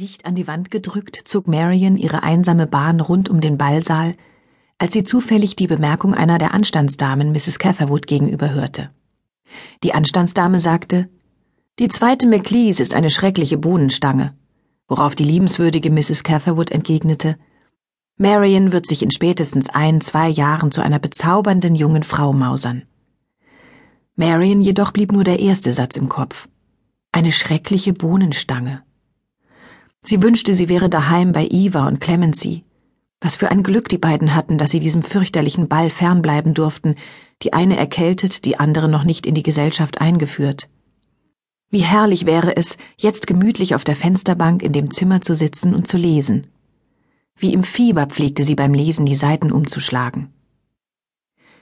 Dicht an die Wand gedrückt, zog Marion ihre einsame Bahn rund um den Ballsaal, als sie zufällig die Bemerkung einer der Anstandsdamen Mrs. Catherwood gegenüber hörte. Die Anstandsdame sagte, die zweite McLeese ist eine schreckliche Bohnenstange, worauf die liebenswürdige Mrs. Catherwood entgegnete, Marion wird sich in spätestens ein, zwei Jahren zu einer bezaubernden jungen Frau mausern. Marion jedoch blieb nur der erste Satz im Kopf. Eine schreckliche Bohnenstange. Sie wünschte, sie wäre daheim bei Eva und Clemency. Was für ein Glück die beiden hatten, dass sie diesem fürchterlichen Ball fernbleiben durften, die eine erkältet, die andere noch nicht in die Gesellschaft eingeführt. Wie herrlich wäre es, jetzt gemütlich auf der Fensterbank in dem Zimmer zu sitzen und zu lesen. Wie im Fieber pflegte sie beim Lesen die Seiten umzuschlagen.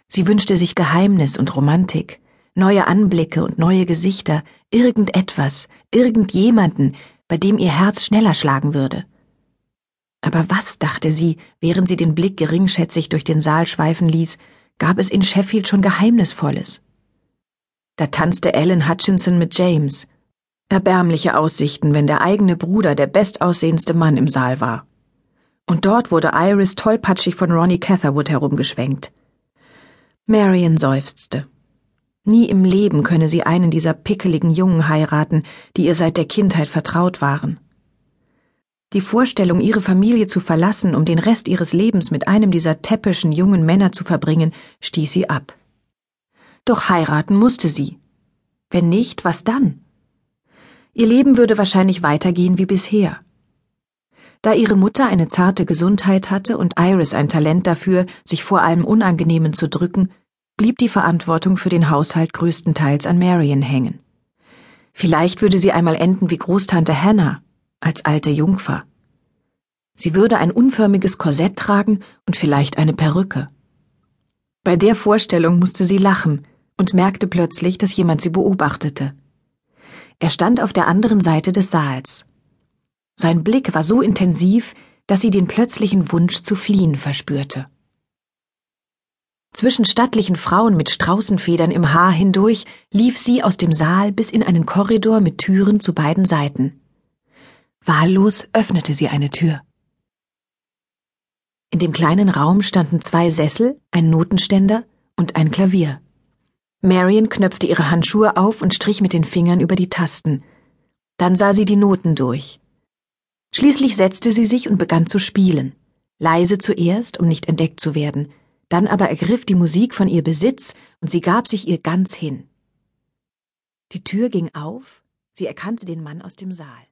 Sie wünschte sich Geheimnis und Romantik, neue Anblicke und neue Gesichter, irgendetwas, irgendjemanden, bei dem ihr Herz schneller schlagen würde. Aber was, dachte sie, während sie den Blick geringschätzig durch den Saal schweifen ließ, gab es in Sheffield schon Geheimnisvolles. Da tanzte Ellen Hutchinson mit James. Erbärmliche Aussichten, wenn der eigene Bruder der bestaussehendste Mann im Saal war. Und dort wurde Iris tollpatschig von Ronnie Catherwood herumgeschwenkt. Marion seufzte. Nie im Leben könne sie einen dieser pickeligen Jungen heiraten, die ihr seit der Kindheit vertraut waren. Die Vorstellung, ihre Familie zu verlassen, um den Rest ihres Lebens mit einem dieser täppischen jungen Männer zu verbringen, stieß sie ab. Doch heiraten musste sie. Wenn nicht, was dann? Ihr Leben würde wahrscheinlich weitergehen wie bisher. Da ihre Mutter eine zarte Gesundheit hatte und Iris ein Talent dafür, sich vor allem Unangenehmen zu drücken, blieb die Verantwortung für den Haushalt größtenteils an Marion hängen. Vielleicht würde sie einmal enden wie Großtante Hannah, als alte Jungfer. Sie würde ein unförmiges Korsett tragen und vielleicht eine Perücke. Bei der Vorstellung musste sie lachen und merkte plötzlich, dass jemand sie beobachtete. Er stand auf der anderen Seite des Saals. Sein Blick war so intensiv, dass sie den plötzlichen Wunsch zu fliehen verspürte. Zwischen stattlichen Frauen mit Straußenfedern im Haar hindurch lief sie aus dem Saal bis in einen Korridor mit Türen zu beiden Seiten. Wahllos öffnete sie eine Tür. In dem kleinen Raum standen zwei Sessel, ein Notenständer und ein Klavier. Marion knöpfte ihre Handschuhe auf und strich mit den Fingern über die Tasten. Dann sah sie die Noten durch. Schließlich setzte sie sich und begann zu spielen, leise zuerst, um nicht entdeckt zu werden, dann aber ergriff die Musik von ihr Besitz und sie gab sich ihr ganz hin. Die Tür ging auf, sie erkannte den Mann aus dem Saal.